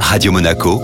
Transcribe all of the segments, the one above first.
Radio Monaco,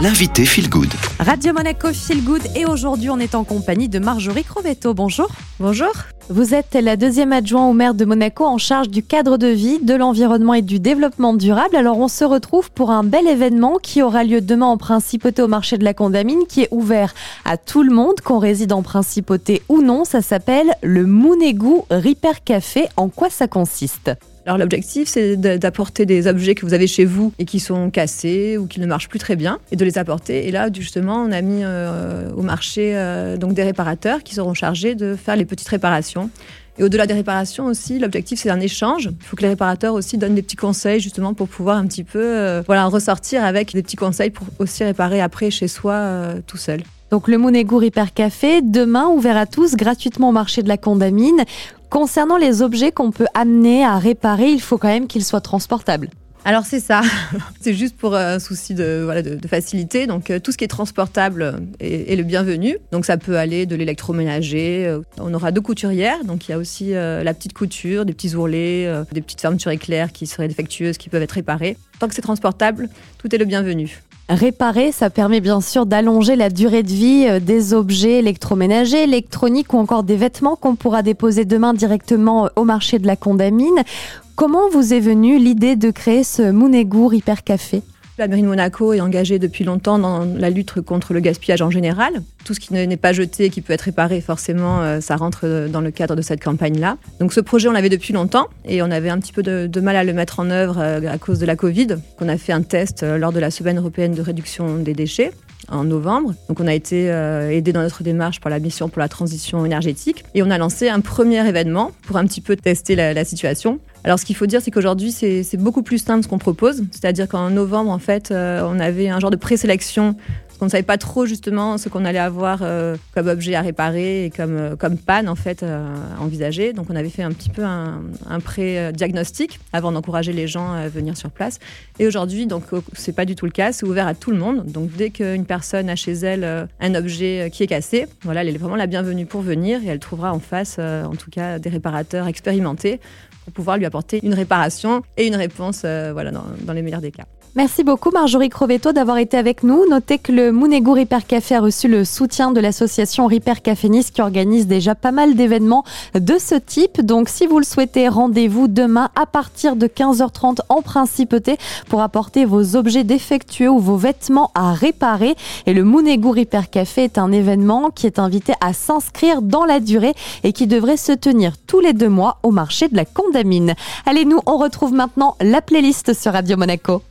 l'invité Feel Good. Radio Monaco Feel Good et aujourd'hui on est en compagnie de Marjorie Crovetto. Bonjour. Bonjour. Vous êtes la deuxième adjointe au maire de Monaco en charge du cadre de vie, de l'environnement et du développement durable. Alors on se retrouve pour un bel événement qui aura lieu demain en Principauté au marché de la Condamine qui est ouvert à tout le monde, qu'on réside en Principauté ou non. Ça s'appelle le Mounegou Repair Café. En quoi ça consiste? Alors l'objectif, c'est d'apporter des objets que vous avez chez vous et qui sont cassés ou qui ne marchent plus très bien, et de les apporter. Et là, justement, on a mis euh, au marché euh, donc des réparateurs qui seront chargés de faire les petites réparations. Et au-delà des réparations aussi, l'objectif c'est un échange. Il faut que les réparateurs aussi donnent des petits conseils justement pour pouvoir un petit peu euh, voilà, ressortir avec des petits conseils pour aussi réparer après chez soi tout seul. Donc le Mounegou Repair Café, demain ouvert à tous gratuitement au marché de la Condamine. Concernant les objets qu'on peut amener à réparer, il faut quand même qu'ils soient transportables. Alors c'est ça, c'est juste pour un souci de, voilà, de, facilité. Donc euh, tout ce qui est transportable est, le bienvenu. Donc ça peut aller de l'électroménager. Euh, on aura deux couturières, donc il y a aussi euh, la petite couture, des petits ourlets, des petites fermetures éclairs qui seraient défectueuses, qui peuvent être réparées. Tant que c'est transportable, tout est le bienvenu. Réparer, ça permet bien sûr d'allonger la durée de vie euh, des objets électroménagers, électroniques ou encore des vêtements qu'on pourra déposer demain directement euh, au marché de la Condamine. Comment vous est venue l'idée de créer ce Mounegou Repair Café la mairie de Monaco est engagée depuis longtemps dans la lutte contre le gaspillage en général. Tout ce qui n'est pas jeté et qui peut être réparé, forcément, euh, ça rentre dans le cadre de cette campagne-là. Donc ce projet, on l'avait depuis longtemps et on avait un petit peu de, mal à le mettre en œuvre euh, à cause de la Covid. On a fait un test euh, lors de la semaine européenne de réduction des déchets en novembre. Donc on a été aidé dans notre démarche par la mission pour la transition énergétique et on a lancé un premier événement pour un petit peu tester la situation. Alors, ce qu'il faut dire, c'est qu'aujourd'hui, c'est beaucoup plus simple ce qu'on propose. C'est-à-dire qu'en novembre, en fait, euh, on avait un genre de présélection parce qu'on ne savait pas trop justement ce qu'on allait avoir euh, comme objet à réparer et comme, euh, comme panne en fait à envisager. Donc on avait fait un petit peu un, pré-diagnostic avant d'encourager les gens à venir sur place. Et aujourd'hui, donc c'est pas du tout le cas, c'est ouvert à tout le monde. Donc dès qu'une personne a chez elle un objet qui est cassé, voilà, elle est vraiment la bienvenue pour venir et elle trouvera en face, en tout cas, des réparateurs expérimentés pour pouvoir lui apporter une réparation et une réponse euh, voilà, dans les meilleurs des cas. Merci beaucoup Marjorie Crovetto d'avoir été avec nous. Notez que le Mounegou Repair Café a reçu le soutien de l'association Repair Café Nice qui organise déjà pas mal d'événements de ce type. Donc si vous le souhaitez, rendez-vous demain à partir de 15h30 en principauté pour apporter vos objets défectueux ou vos vêtements à réparer. Et le Mounegou Repair Café est un événement qui est invité à s'inscrire dans la durée et qui devrait se tenir tous les deux mois au marché de la Condamine. Allez, nous, on retrouve maintenant la playlist sur Radio Monaco.